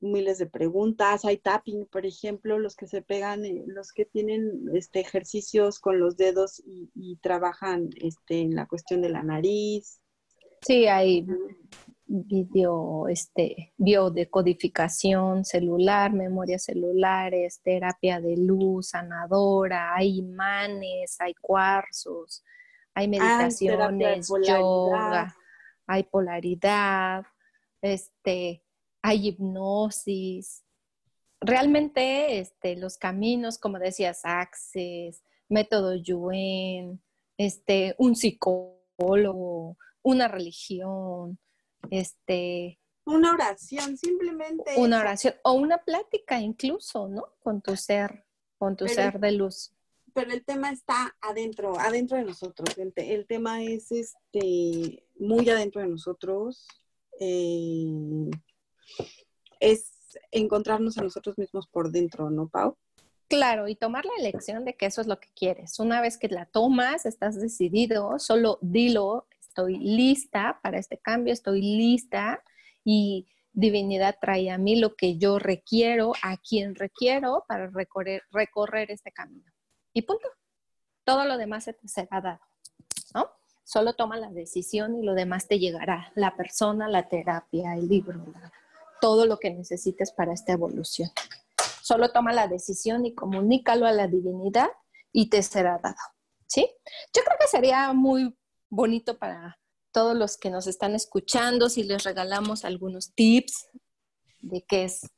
miles de preguntas, hay tapping, por ejemplo, los que se pegan, eh, los que tienen este, ejercicios con los dedos y, trabajan este, en la cuestión de la nariz. Sí, hay video, este, biodecodificación celular, memorias celulares, terapia de luz, sanadora, hay imanes, hay cuarzos, hay meditaciones, yoga, hay polaridad, este, hay hipnosis. Realmente este, los caminos, como decías, Access, método Yuen, este, un psicólogo, una religión, este, una oración, simplemente. Una oración o una plática incluso, ¿no? Con tu ser, con tu ser de luz. Pero el tema está adentro, adentro de nosotros. El, el tema es este muy adentro de nosotros. Eh, es encontrarnos a nosotros mismos por dentro, ¿no, Pau? Claro, y tomar la elección de que eso es lo que quieres. Una vez que la tomas, estás decidido, solo dilo, estoy lista para este cambio, estoy lista y divinidad trae a mí lo que yo requiero, a quien requiero para recorrer, este camino. Y punto. Todo lo demás se te será dado, ¿no? Solo toma la decisión y lo demás te llegará. La persona, la terapia, el libro, la, todo lo que necesites para esta evolución. Solo toma la decisión y comunícalo a la divinidad y te será dado. ¿Sí? Yo creo que sería muy bonito para todos los que nos están escuchando si les regalamos algunos tips de qué es,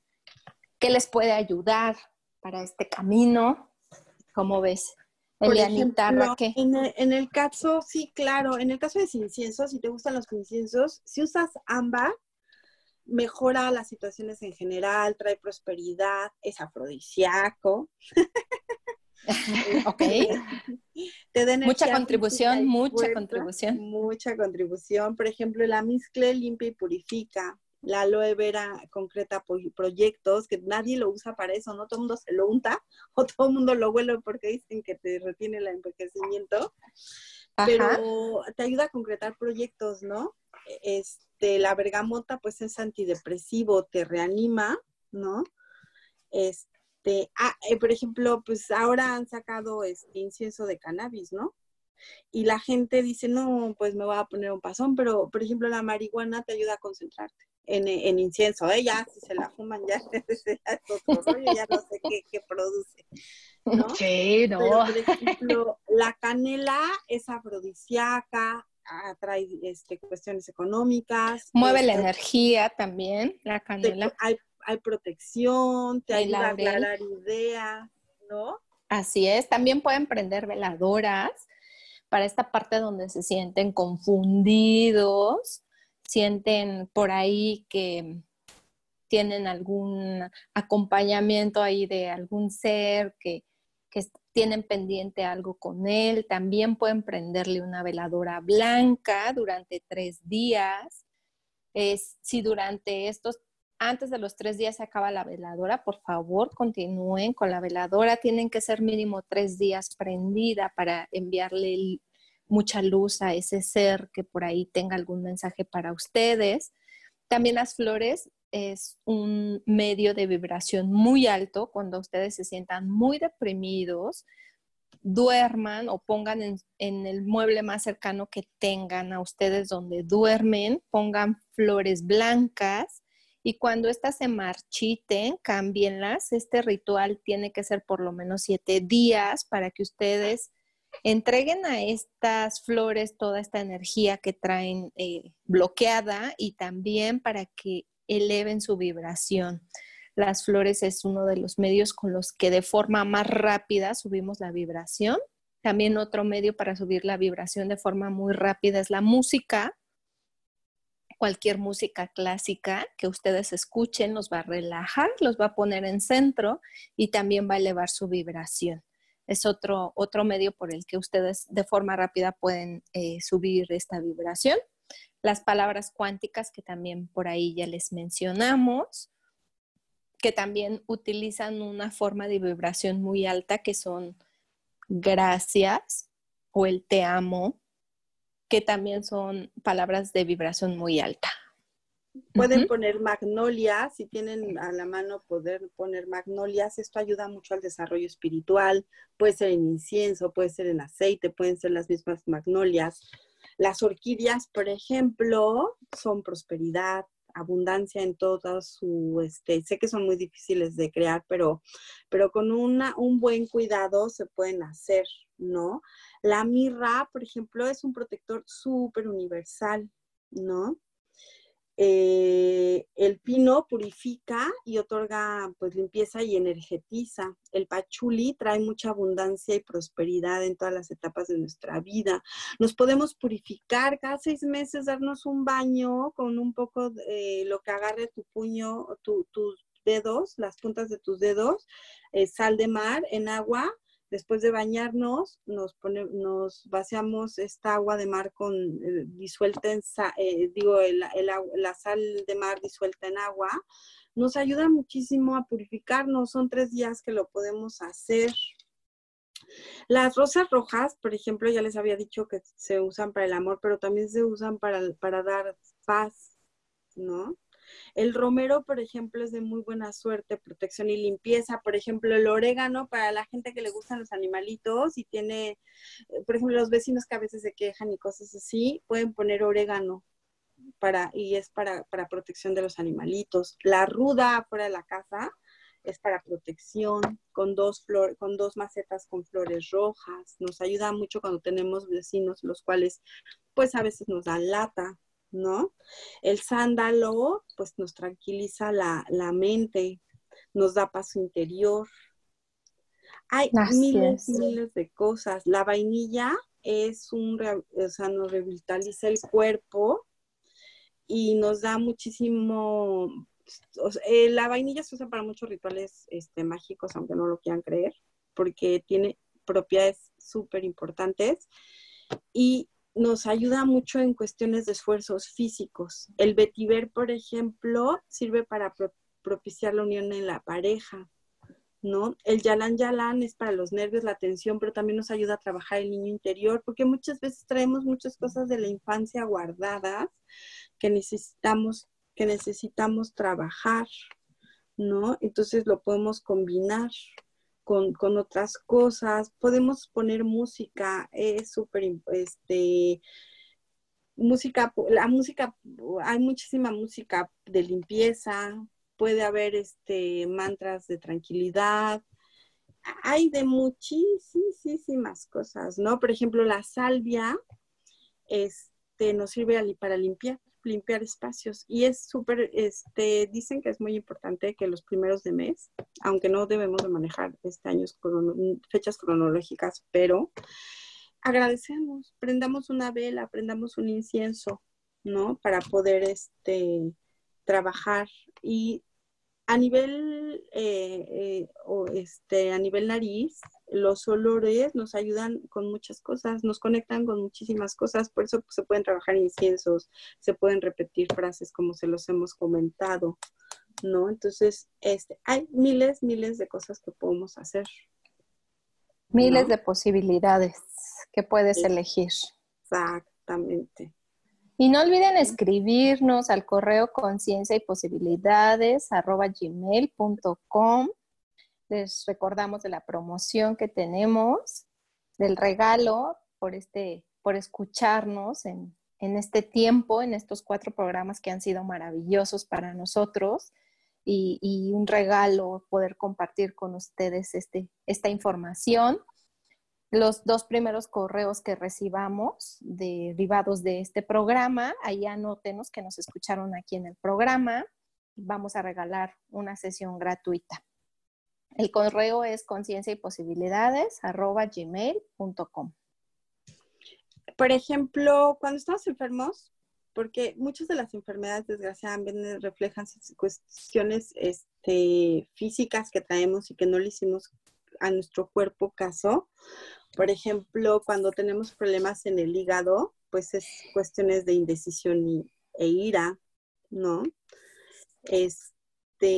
qué les puede ayudar para este camino. ¿Cómo ves? Elianita, en, el, en el caso, sí, claro, en el caso de inciensos, si te gustan los inciensos, si usas ámbar, mejora las situaciones en general, trae prosperidad, es afrodisíaco. ok. mucha contribución, mucha contribución. Mucha contribución. Por ejemplo, la mezcla limpia y purifica. La aloe vera concreta proyectos, que nadie lo usa para eso, ¿no? Todo el mundo se lo unta o todo el mundo lo huele porque dicen que te retiene el envejecimiento. Pero te ayuda a concretar proyectos, ¿no? Este, la bergamota, pues es antidepresivo, te reanima, ¿no? Este, ah, eh, por ejemplo, pues ahora han sacado este incienso de cannabis, ¿no? Y la gente dice, no, pues me voy a poner un pasón, pero por ejemplo la marihuana te ayuda a concentrarte en, en incienso, ¿eh? Ya, si se la fuman, ya, es otro rollo, ya no sé qué, qué produce, ¿no? Sí, no. Pero, por ejemplo, la canela es afrodisíaca, atrae este, cuestiones económicas. Mueve la este energía también, la canela. hay, hay protección, te ayuda a aclarar ideas, ¿no? Así es, también pueden prender veladoras para esta parte donde se sienten confundidos, sienten por ahí que tienen algún acompañamiento ahí de algún ser que, que tienen pendiente algo con él. También pueden prenderle una veladora blanca durante tres días. Si durante estos antes de los tres días se acaba la veladora, por favor continúen con la veladora. Tienen que ser mínimo tres días prendida para enviarle mucha luz a ese ser que por ahí tenga algún mensaje para ustedes. También las flores es un medio de vibración muy alto cuando ustedes se sientan muy deprimidos, duerman o pongan en, el mueble más cercano que tengan a ustedes donde duermen, pongan flores blancas y cuando éstas se marchiten, cámbienlas. Este ritual tiene que ser por lo menos siete días para que ustedes entreguen a estas flores toda esta energía que traen eh, bloqueada y también para que eleven su vibración. Las flores es uno de los medios con los que de forma más rápida subimos la vibración. También otro medio para subir la vibración de forma muy rápida es la música cualquier música clásica que ustedes escuchen los va a relajar, los va a poner en centro y también va a elevar su vibración. Es otro, otro medio por el que ustedes de forma rápida pueden eh, subir esta vibración. Las palabras cuánticas que también por ahí ya les mencionamos, que también utilizan una forma de vibración muy alta que son gracias o el te amo, que también son palabras de vibración muy alta. Pueden poner magnolias, si tienen a la mano poder poner magnolias, esto ayuda mucho al desarrollo espiritual, puede ser en incienso, puede ser en aceite, pueden ser las mismas magnolias. Las orquídeas, por ejemplo, son prosperidad, abundancia en todo su, este, sé que son muy difíciles de crear, pero, pero con una, un buen cuidado se pueden hacer, ¿no? La mirra, por ejemplo, es un protector súper universal, ¿no? Eh, el pino purifica y otorga pues limpieza y energetiza. El pachuli trae mucha abundancia y prosperidad en todas las etapas de nuestra vida. Nos podemos purificar cada seis meses, darnos un baño con un poco de lo que agarre tu puño, tus dedos, las puntas de tus dedos, eh, sal de mar en agua Después de bañarnos, nos, pone, nos vaciamos esta agua de mar con eh, disuelta en, eh, digo, el, la sal de mar disuelta en agua. Nos ayuda muchísimo a purificarnos. Son tres días que lo podemos hacer. Las rosas rojas, por ejemplo, ya les había dicho que se usan para el amor, pero también se usan para, para dar paz, ¿no? El romero, por ejemplo, es de muy buena suerte, protección y limpieza. Por ejemplo, el orégano para la gente que le gustan los animalitos y tiene, eh, por ejemplo, los vecinos que a veces se quejan y cosas así, pueden poner orégano para, y es para, para protección de los animalitos. La ruda fuera de la casa es para protección, con dos, con dos macetas con flores rojas. Nos ayuda mucho cuando tenemos vecinos los cuales pues a veces nos dan lata ¿no? El sándalo, pues nos tranquiliza la, mente, nos da paso interior. Hay miles, miles de cosas. La vainilla es un, o sea, nos revitaliza el cuerpo y nos da muchísimo, eh, la vainilla se usa para muchos rituales este, mágicos, aunque no lo quieran creer, porque tiene propiedades súper importantes y nos ayuda mucho en cuestiones de esfuerzos físicos. El vetiver, por ejemplo, sirve para propiciar la unión en la pareja, ¿no? El yalan yalan es para los nervios, la tensión, pero también nos ayuda a trabajar el niño interior, porque muchas veces traemos muchas cosas de la infancia guardadas que necesitamos, que necesitamos trabajar, ¿no? Entonces lo podemos combinar con, con otras cosas, podemos poner música, es súper, este, música, la música, hay muchísima música de limpieza, puede haber este, mantras de tranquilidad, hay de muchísimas cosas, ¿no? Por ejemplo, la salvia este, nos sirve para limpiar, limpiar espacios y es súper, este, dicen que es muy importante que los primeros de mes, aunque no debemos de manejar este año fechas cronológicas, pero agradecemos, prendamos una vela, prendamos un incienso, ¿no? Para poder, este, trabajar y a nivel, eh, eh, o este, a nivel nariz, los olores nos ayudan con muchas cosas, nos conectan con muchísimas cosas, por eso se pueden trabajar inciensos, se pueden repetir frases como se los hemos comentado, ¿no? Entonces, este, hay miles, miles de cosas que podemos hacer. Miles de posibilidades que puedes elegir. Exactamente. Y no olviden escribirnos al correo conciencia y posibilidades arroba gmail.com. Les recordamos de la promoción que tenemos, del regalo por, este, por escucharnos en, este tiempo, en estos cuatro programas que han sido maravillosos para nosotros. Y, un regalo poder compartir con ustedes este, esta información los dos primeros correos que recibamos derivados de este programa, ahí anótenos que nos escucharon aquí en el programa. Vamos a regalar una sesión gratuita. El correo es conciencia y posibilidades gmail.com. Por ejemplo, cuando estamos enfermos, porque muchas de las enfermedades desgraciadamente reflejan cuestiones este, físicas que traemos y que no le hicimos a nuestro cuerpo caso, por ejemplo, cuando tenemos problemas en el hígado, pues es cuestiones de indecisión e ira, ¿no? Este,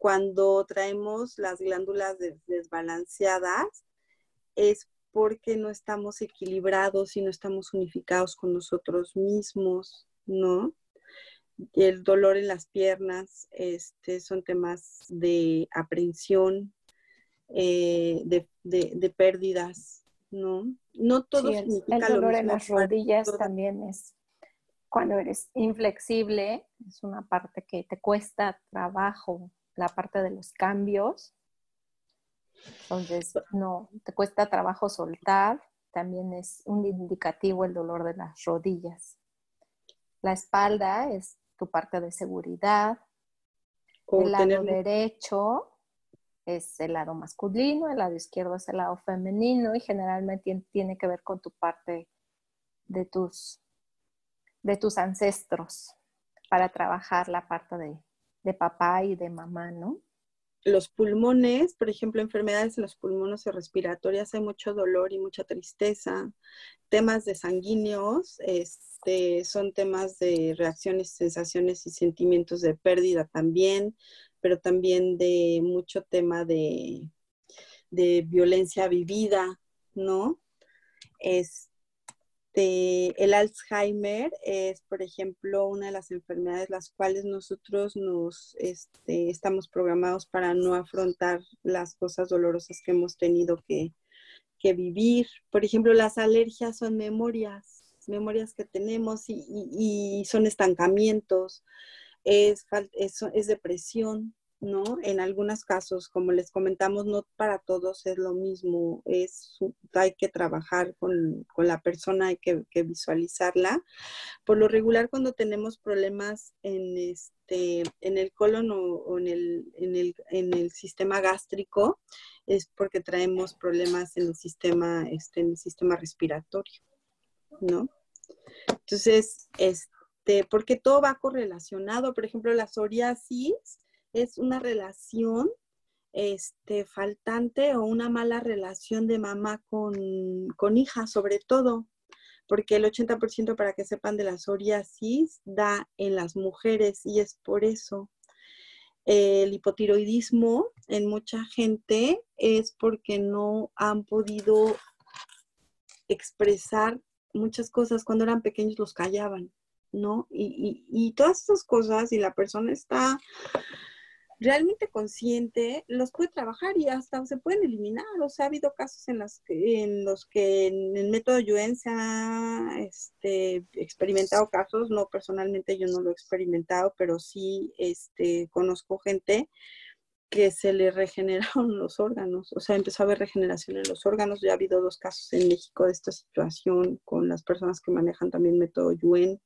cuando traemos las glándulas desbalanceadas, es porque no estamos equilibrados y no estamos unificados con nosotros mismos, ¿no? El dolor en las piernas, este, son temas de aprensión, eh, de, pérdidas, ¿no? No todo el, dolor en las rodillas también es cuando eres inflexible, es una parte que te cuesta trabajo, la parte de los cambios. Entonces, no, te cuesta trabajo soltar, también es un indicativo el dolor de las rodillas. La espalda es tu parte de seguridad. el lado derecho es el lado masculino, el lado izquierdo es el lado femenino y generalmente tiene que ver con tu parte de tus, de tus ancestros para trabajar la parte de, de papá y de mamá, ¿no? Los pulmones, por ejemplo, enfermedades en los pulmones respiratorias, hay mucho dolor y mucha tristeza. Temas de sanguíneos, este, son temas de reacciones, sensaciones y sentimientos de pérdida también pero también de mucho tema de, violencia vivida, ¿no? Este, el Alzheimer es, por ejemplo, una de las enfermedades las cuales nosotros nos este, estamos programados para no afrontar las cosas dolorosas que hemos tenido que, vivir. Por ejemplo, las alergias son memorias, memorias que tenemos y son estancamientos es, es, depresión, ¿no? En algunos casos, como les comentamos, no para todos es lo mismo, es, hay que trabajar con, la persona, hay que, visualizarla. Por lo regular, cuando tenemos problemas en, este, en el colon o, en, el, en, el, en, el, sistema gástrico, es porque traemos problemas en el sistema, este, en el sistema respiratorio, ¿no? Entonces, este, porque todo va correlacionado. Por ejemplo, la psoriasis es una relación este, faltante o una mala relación de mamá con, hija, sobre todo. porque el 80% para que sepan de la psoriasis da en las mujeres y es por eso. El hipotiroidismo en mucha gente es porque no han podido expresar muchas cosas. Cuando eran pequeños los callaban, ¿no? Y, y todas esas cosas, y la persona está realmente consciente, los puede trabajar y hasta se pueden eliminar. O sea, ha habido casos en, las en los que en el método Yuen se ha este, experimentado casos, no personalmente yo no lo he experimentado, pero sí este, conozco gente que se le regeneraron los órganos, o sea, empezó a haber regeneración en los órganos. Ya ha habido dos casos en México de esta situación con las personas que manejan también método Yuen.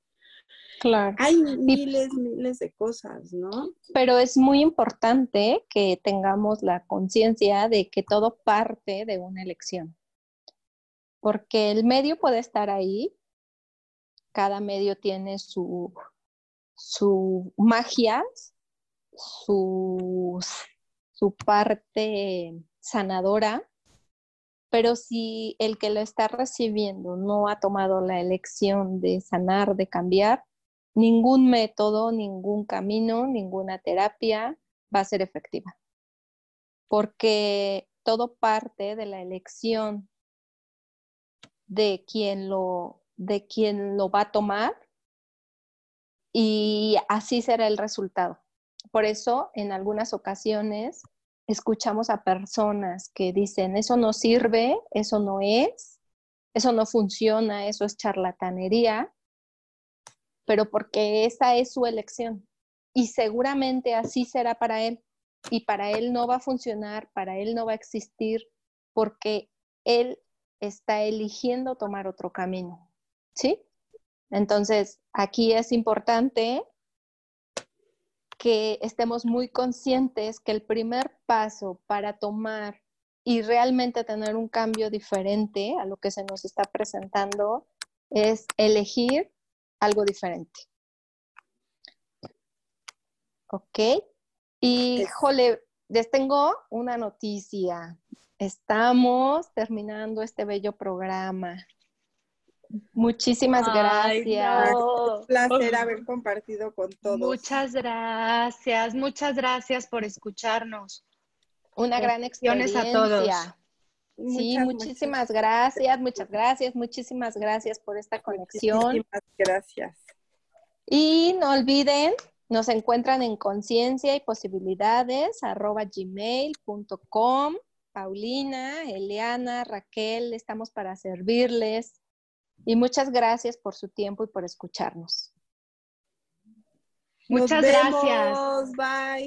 Claro. Hay miles, miles de cosas, ¿no? Pero es muy importante que tengamos la conciencia de que todo parte de una elección. Porque el medio puede estar ahí, cada medio tiene su, su magia, su, su parte sanadora, pero si el que lo está recibiendo no ha tomado la elección de sanar, de cambiar, ningún método, ningún camino, ninguna terapia va a ser efectiva. Porque todo parte de la elección de quien lo, de quien lo va a tomar y así será el resultado. Por eso, en algunas ocasiones, escuchamos a personas que dicen, eso no sirve, eso no es, eso no funciona, eso es charlatanería, pero porque esa es su elección y seguramente así será para él y para él no va a funcionar, para él no va a existir porque él está eligiendo tomar otro camino, ¿sí? Entonces, aquí es importante que estemos muy conscientes que el primer paso para tomar y realmente tener un cambio diferente a lo que se nos está presentando es elegir algo diferente. ¿Ok? Y, jole, les tengo una noticia. Estamos terminando este bello programa. Muchísimas gracias. Un placer haber compartido con todos. Muchas gracias, muchas gracias por escucharnos. Una gran experiencia. a todos. Sí, muchísimas gracias, muchas gracias, muchísimas gracias por esta conexión. Muchísimas gracias. Y no olviden, nos encuentran en conciencia y posibilidades, arroba gmail.com. Paulina, Eliana, Raquel, estamos para servirles. Y muchas gracias por su tiempo y por escucharnos. Muchas gracias. Bye.